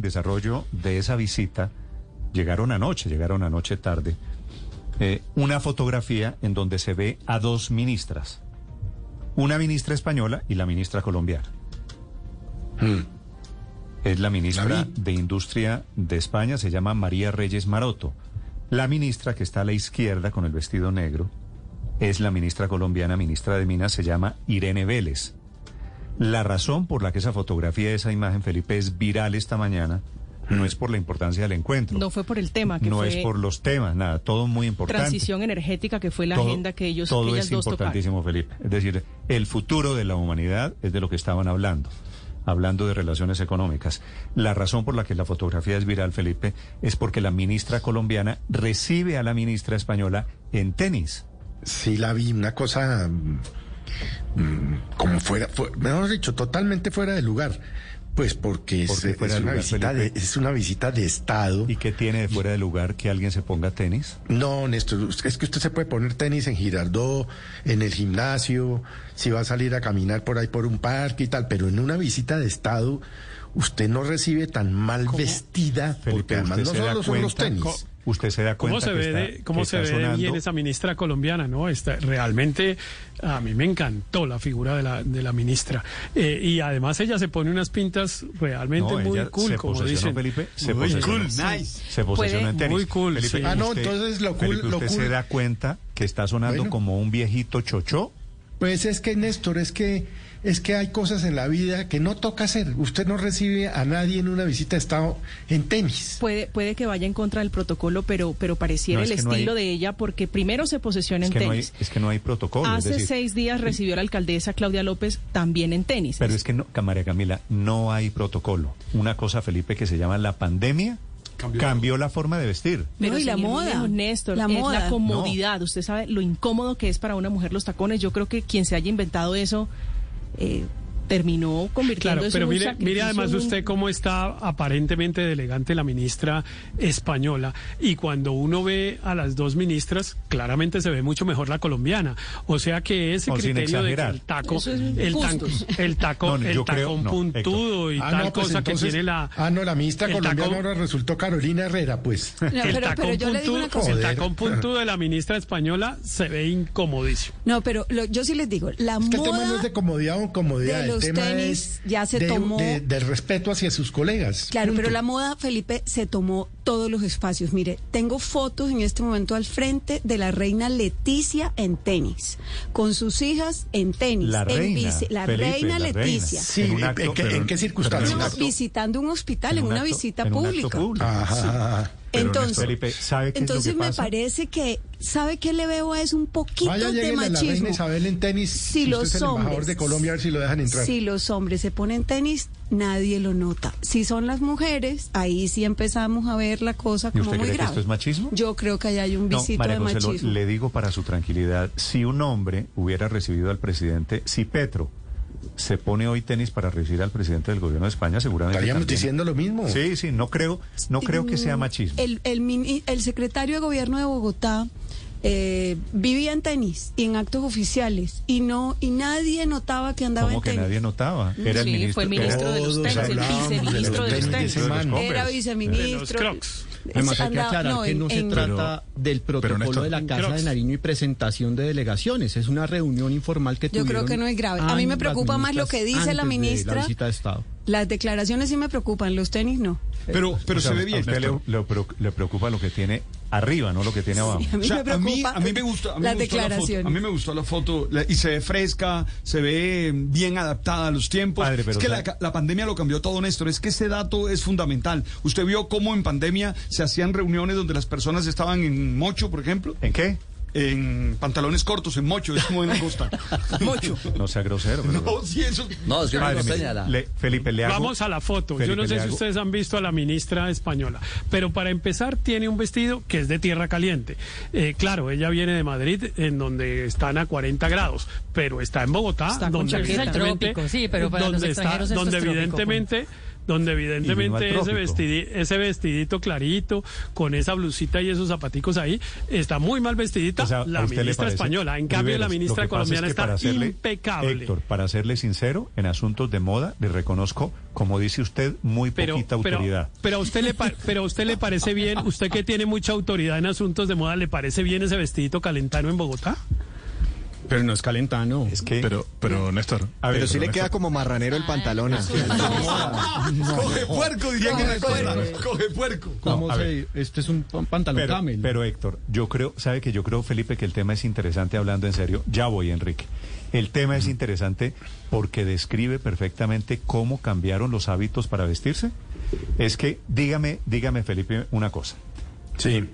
en desarrollo de esa visita, llegaron anoche, llegaron anoche tarde, eh, una fotografía en donde se ve a dos ministras, una ministra española y la ministra colombiana. Es la ministra de Industria de España, se llama María Reyes Maroto. La ministra que está a la izquierda con el vestido negro es la ministra colombiana, ministra de Minas, se llama Irene Vélez. La razón por la que esa fotografía, esa imagen, Felipe, es viral esta mañana, no es por la importancia del encuentro. No fue por el tema, que no fue es por los temas, nada, todo muy importante. transición energética, que fue la Todo- agenda que ellos todo es dos tocaron. importantísimo, Felipe. Es decir, el futuro de la humanidad es de lo que estaban hablando, hablando de relaciones económicas. La razón por la que la fotografía es viral, Felipe, es porque la ministra colombiana recibe a la ministra española en tenis. Sí, la vi, una cosa mm, como fuera, fue- mejor dicho, totalmente fuera de lugar. Pues porque ¿Por es, una lugar, visita de, es una visita de Estado. ¿Y qué tiene de fuera de lugar que alguien se ponga tenis? No, Néstor, es que usted se puede poner tenis en Girardot, en el gimnasio, si va a salir a caminar por ahí por un parque y tal, pero en una visita de Estado usted no recibe tan mal vestida, porque además no solo son los tenis. Usted se da cuenta ¿Cómo se que ve, está- de, cómo que se está ve de bien sonando- esa ministra colombiana? no Está, Realmente a mí me encantó la figura de la, de la ministra. Eh, y además ella se pone unas pintas realmente No, muy cool, se como dicen. Felipe, se Muy cool, nice. Se posesionó Puede- en tenis. Muy cool, Felipe, sí. Ah, no, usted- entonces lo cool- Felipe, lo usted cool- se da cuenta que está sonando Bueno. como un viejito chochó. Pues es que, Néstor, es que, es que hay cosas en la vida que no toca hacer. Usted no recibe a nadie en una visita de Estado en tenis. Puede, puede que vaya en contra del protocolo, pero, pero pareciera No, es el no estilo hay- de ella, porque primero se posesiona Es en que, no hay, tenis. es que no hay protocolo. es Hace decir, seis días recibió a la alcaldesa Claudia López también en tenis. Pero es que no, María Camila, no hay protocolo. Una cosa, Felipe, que se llama la pandemia cambió, la forma de vestir. Pero No, y la moda. Néstor, La es moda. la comodidad. Usted sabe lo incómodo que es para una mujer los tacones. Yo creo que quien se haya inventado eso eh, terminó convirtiendo Claro, pero en un mire, sacrificio, mire además en usted cómo está aparentemente de elegante la ministra española y cuando uno ve a las dos ministras, claramente se ve mucho mejor la colombiana. O sea que ese sin criterio de que exagerar. el taco, es el, tan- el taco, No, el yo creo- tacón no, puntudo y Ah, tal no, pues cosa entonces- que tiene la... Ah, no, la ministra colombiana ahora resultó Carolina Herrera, pues. No, el pero, pero tacón yo le digo una puntudo- cosa. el tacón puntudo de la ministra española se ve incomodísimo. No, pero lo- yo sí les digo, la Es que el moda tema no es de comodidad o comodidad, de el los tema tenis es ya se de- tomó- de- del respeto hacia sus colegas. Claro, punto. pero la moda, Felipe, se tomó todos los espacios. Mire, tengo fotos en este momento al frente de la reina Leticia en tenis, con sus hijas en tenis. La en reina, bici- la Felipe, reina la reina. Leticia. Sí, En un ¿en, acto, qué, pero- en qué circunstancias? No, visitando un hospital, en, un una acto- visita en un acto pública. público. Ajá. Pero, Entonces, Felipe, ¿sabe qué es lo entonces que me pasa? parece que, ¿sabe qué le veo? Es un poquito Vaya, de a la machismo. reina Isabel en tenis. Si usted los es el embajador hombres- de Colombia, a ver si lo dejan entrar. Si los hombres se ponen tenis, nadie lo nota. Si son las mujeres, ahí sí empezamos a ver la cosa ¿Y como usted muy cree que esto es machismo? Yo creo que ahí hay un No, visito María de machismo. le digo para su tranquilidad, si un hombre hubiera recibido al presidente, si Petro se pone hoy tenis para recibir al presidente del gobierno de España, seguramente Estaríamos también. diciendo lo mismo. Sí, sí, no creo, no creo que sea Mm, machismo. El, el, mini- el secretario de gobierno de Bogotá eh, vivía en tenis y en actos oficiales y no y nadie notaba que andaba ¿Cómo en que tenis. nadie notaba? Era el Sí, ministro, fue ministro de los tenis, el hablábamos de los viceministro de los tenis. Era viceministro. Además hay que aclarar no, que en- no se en- trata del protocolo Néstor, de la Casa Crocs. de Nariño y presentación de delegaciones. Es una reunión informal que Yo creo tuvieron que no es grave. A mí me preocupa más lo que dice la ministras antes de ministra. La visita de Estado. Las declaraciones sí me preocupan, los tenis no. Pero, pero O sea, se ve a bien. usted le, Néstor. le pre- le preocupa lo que tiene arriba, no lo que tiene abajo. A mí O sea, me a mí, a me gusta, a mí las me gustó la foto. A mí me gustó la foto la- y se ve fresca, se ve bien adaptada a los tiempos. Padre, pero es que la, ca- la pandemia lo cambió todo, Néstor. Es que ese dato es fundamental. Usted vio cómo en pandemia se hacían reuniones donde las personas estaban en mocho, por ejemplo, ¿En qué? En pantalones cortos, en mocho, es como en costa. mocho. No sea grosero. pero- No, sí, eso. No, es que Padre, no le- Felipe, le hago... Vamos a la foto. Yo no sé si hago- ustedes han visto a la ministra española, pero para empezar tiene un vestido que es de tierra caliente. Eh, claro, ella viene de Madrid, en donde están a 40 grados, pero está en Bogotá, Está con donde chaqueta. evidentemente, Trópico, sí, pero para los donde está, extranjeros esto donde es trópico, evidentemente donde evidentemente ese, vestidi- ese vestidito clarito, con esa blusita y esos zapaticos ahí, está muy mal vestidita O sea, ¿a la ministra española. En cambio, Riveros, la ministra es colombiana que está para serle- impecable. Héctor, para serle sincero, en asuntos de moda le reconozco, como dice usted, muy pero, poquita autoridad. pero a usted le pero a usted le parece bien, usted que tiene mucha autoridad en asuntos de moda, ¿le parece bien ese vestidito calentano en Bogotá? Pero no es calentano. es que, Pero, pero Néstor. a ver, Pero sí le Néstor, queda como marranero el pantalón. Coge puerco, diría que. Coge puerco. ¿Cómo No, a se- este es un pan- pantalón pero, camel. pero, Héctor, yo creo, sabe que yo creo, Felipe, que el tema es interesante hablando en serio. Ya voy, Enrique. El tema es interesante porque describe perfectamente cómo cambiaron los hábitos para vestirse. Es que, dígame, dígame, Felipe, una cosa. Sí.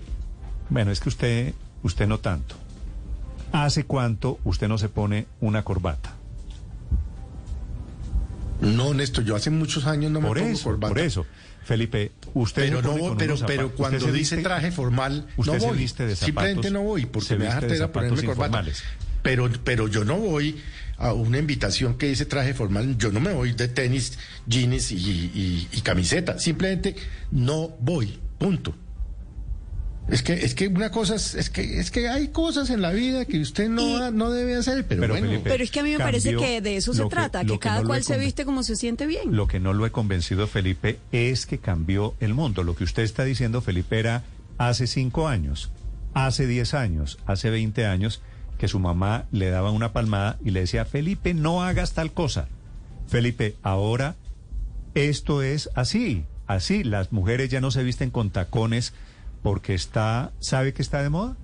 Bueno, es que usted, usted no tanto. ¿Hace cuánto usted no se pone una corbata? No, Néstor, yo hace muchos años no me Por pongo eso, corbata. por eso. Felipe, usted Pero se no pone voy- pero, pero cuando se dice viste- traje formal, usted no se voy. viste de zapatos, Simplemente no voy porque se me da zapatos ponerme corbata. Pero, pero yo no voy a una invitación que dice traje formal. Yo no me voy de tenis, jeans y, y- y camiseta. Simplemente no voy. Punto. Es que, es que una cosa es, es que, es que hay cosas en la vida que usted no, Y- ha- no debe hacer, pero, Pero, bueno. Felipe, Pero es que a mí me parece que de eso se que- trata, que, que cada no cual se viste como se siente bien. Lo que no lo he convencido, Felipe, es que cambió el mundo. Lo que usted está diciendo, Felipe, era hace cinco años, hace diez años, hace veinte años, que su mamá le daba una palmada y le decía, Felipe, no hagas tal cosa. Felipe, ahora esto es así, así. Las mujeres ya no se visten con tacones porque está, ¿sabe que está de moda?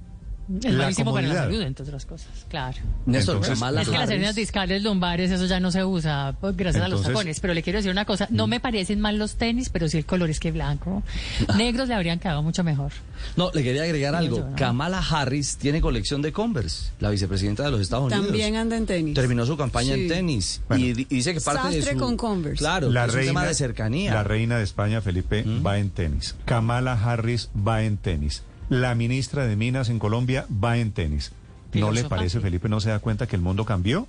Es La malísimo para la salud, entre otras cosas, claro. Néstor, Entonces- Kamala es que las hernias discales lumbares, eso ya no se usa pues, gracias a los tacones. Pero le quiero decir una cosa, no me parecen mal los tenis, pero sí el color es que blanco. Negros le habrían quedado mucho mejor. No, le quería agregar algo. yo, ¿no? Kamala Harris tiene colección de Converse, la vicepresidenta de los Estados Unidos. También anda en tenis. Terminó su campaña Sí. en tenis Bueno. y, di- y dice que parte de Sastre su con Converse. Claro, la es reina, un tema de cercanía. La reina de España, Felipe, va en tenis. Kamala Harris va en tenis. La ministra de Minas en Colombia va en tenis. ¿No le parece. Felipe, no se da cuenta que el mundo cambió?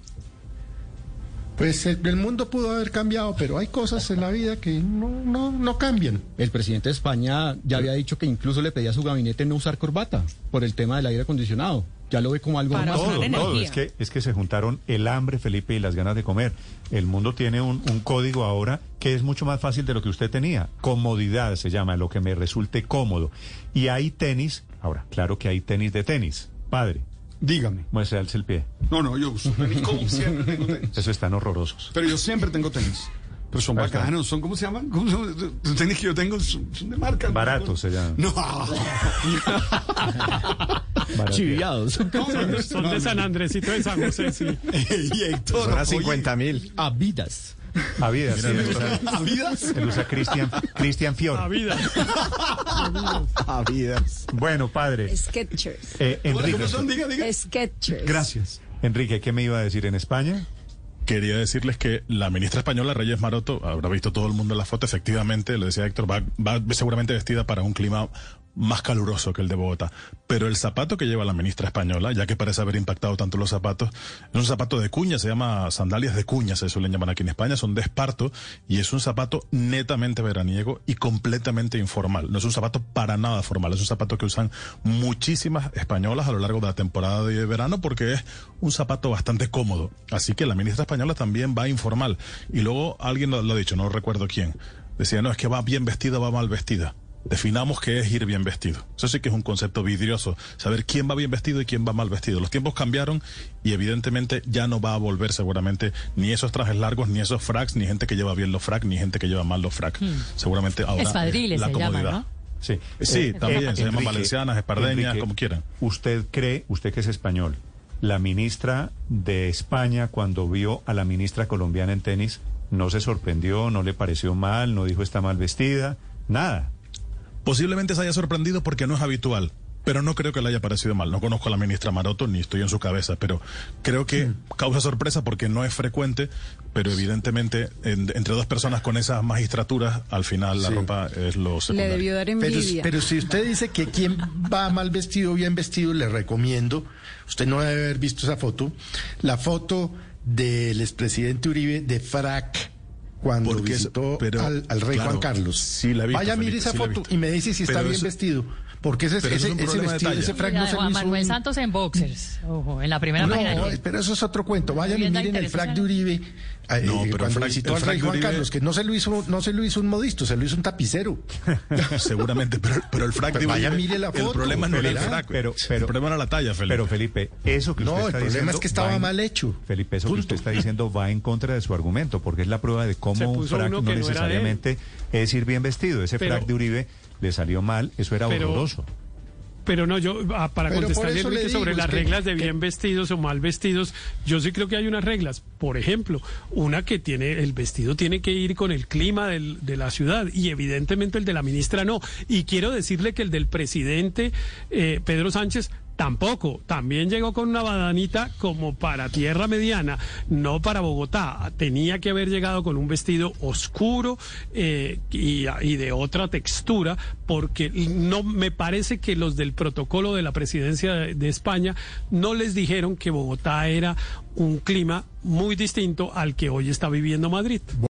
Pues el, el mundo pudo haber cambiado, pero hay cosas en la vida que no, no, no cambian. El presidente de España ya había dicho que incluso le pedía a su gabinete no usar corbata por el tema del aire acondicionado. Ya lo ve como algo Para más. Todo, todo. Es que, es que se juntaron el hambre, Felipe, y las ganas de comer. El mundo tiene un, un código ahora que es mucho más fácil de lo que usted tenía. Comodidad se llama, lo que me resulte cómodo. Y hay tenis, ahora, claro que hay tenis de tenis. Padre, Dígame. muestre alce el pie. No, no, yo uso tenis como siempre tengo tenis. Eso están horrorosos. Pero yo siempre tengo tenis. Pero son bacanos, son, ¿cómo se llaman? ¿Cómo? Los tenis que yo tengo son, de marca. ¿no? Baratos se llaman. No. Chiviados. Son, de San Andresito de San José, sí. y Héctor. Son a oye, 50 mil. Avidas. Avidas, sí, él usa, ¿Avidas? él usa Cristian, Cristian Fior. vida. Avidas. Bueno, padre, Sketchers. eh, Enrique, ¿Cómo son? Diga, diga. Sketchers. Gracias. Enrique, ¿qué me iba a decir en España? Quería decirles que la ministra española, Reyes Maroto, habrá visto todo el mundo en la foto, efectivamente, lo decía Héctor, va, va seguramente vestida para un clima más caluroso que el de Bogotá. Pero el zapato que lleva la ministra española, ya que parece haber impactado tanto los zapatos, es un zapato de cuña, se llama sandalias de cuña, se suelen llamar aquí en España, son de esparto, y es un zapato netamente veraniego y completamente informal. No es un zapato para nada formal, es un zapato que usan muchísimas españolas a lo largo de la temporada de verano porque es un zapato bastante cómodo. Así que la ministra española también va informal. Y luego alguien lo, lo ha dicho, no recuerdo quién, decía, no, es que va bien vestida, va mal vestida. Definamos qué es ir bien vestido. Eso sí que es un concepto vidrioso. Saber quién va bien vestido y quién va mal vestido. Los tiempos cambiaron y evidentemente ya no va a volver seguramente ni esos trajes largos, ni esos fracs, ni gente que lleva bien los fracs, ni gente que lleva mal los fracs. Seguramente ahora Espadriles la comodidad. ¿no? Sí, Sí, Eh, también, eh, se llaman valencianas, espardeñas, Enrique, como quieran. ¿Usted cree, usted que es español, la ministra de España cuando vio a la ministra colombiana en tenis, no se sorprendió, no le pareció mal, no dijo está mal vestida, nada? Posiblemente se haya sorprendido porque no es habitual. Pero no creo que le haya parecido mal. No conozco a la ministra Maroto ni estoy en su cabeza, pero creo que causa sorpresa porque no es frecuente, pero evidentemente en- entre dos personas con esas magistraturas, al final la Sí. ropa es lo Le secundario. debió dar Pero, envidia. pero si usted dice que quien va mal vestido, bien vestido, le recomiendo, usted no debe haber visto esa foto, la foto del expresidente Uribe de frac cuando Porque es- visitó pero, al, al rey claro, Juan Carlos. sí la visto, Vaya, mire esa sí foto y me dice si está Pero bien eso- vestido. Porque ese, ese, es un ese de vestido, ese frac no se Juan Manuel un- Santos en boxers. Ojo, en la primera página. No, pero eso es otro cuento. Vayan y Vivienda miren el frac de. Uribe. No, pero el el rey de Juan Uribe- Carlos, que no se lo hizo, no se lo hizo un modisto, se lo hizo un tapicero. Seguramente, pero, pero el frac de Vaya, Uribe- mire la El foto, problema no era el frac, Pero- pero- el problema era la talla, Felipe. Pero Felipe, eso que usted No, el está problema diciendo es que estaba en- mal hecho. Felipe, eso que usted está diciendo va en contra de su argumento, porque es la prueba de cómo un frac no necesariamente es ir bien vestido. Ese Pero- frac de Uribe le salió mal, eso era Pero- horroroso. Pero no, yo, ah, para Pero contestarle sobre las que- reglas de que- bien vestidos o mal vestidos, yo sí creo que hay unas reglas. Por ejemplo, una que tiene, el vestido tiene que ir con el clima del- de la ciudad y evidentemente el de la ministra no. Y quiero decirle que el del presidente eh, Pedro Sánchez Tampoco, también llegó con una badanita como para tierra mediana, no para Bogotá. Tenía que haber llegado con un vestido oscuro eh, y, y de otra textura, porque no me parece que los del protocolo de la presidencia de, de España no les dijeron que Bogotá era un clima muy distinto al que hoy está viviendo Madrid.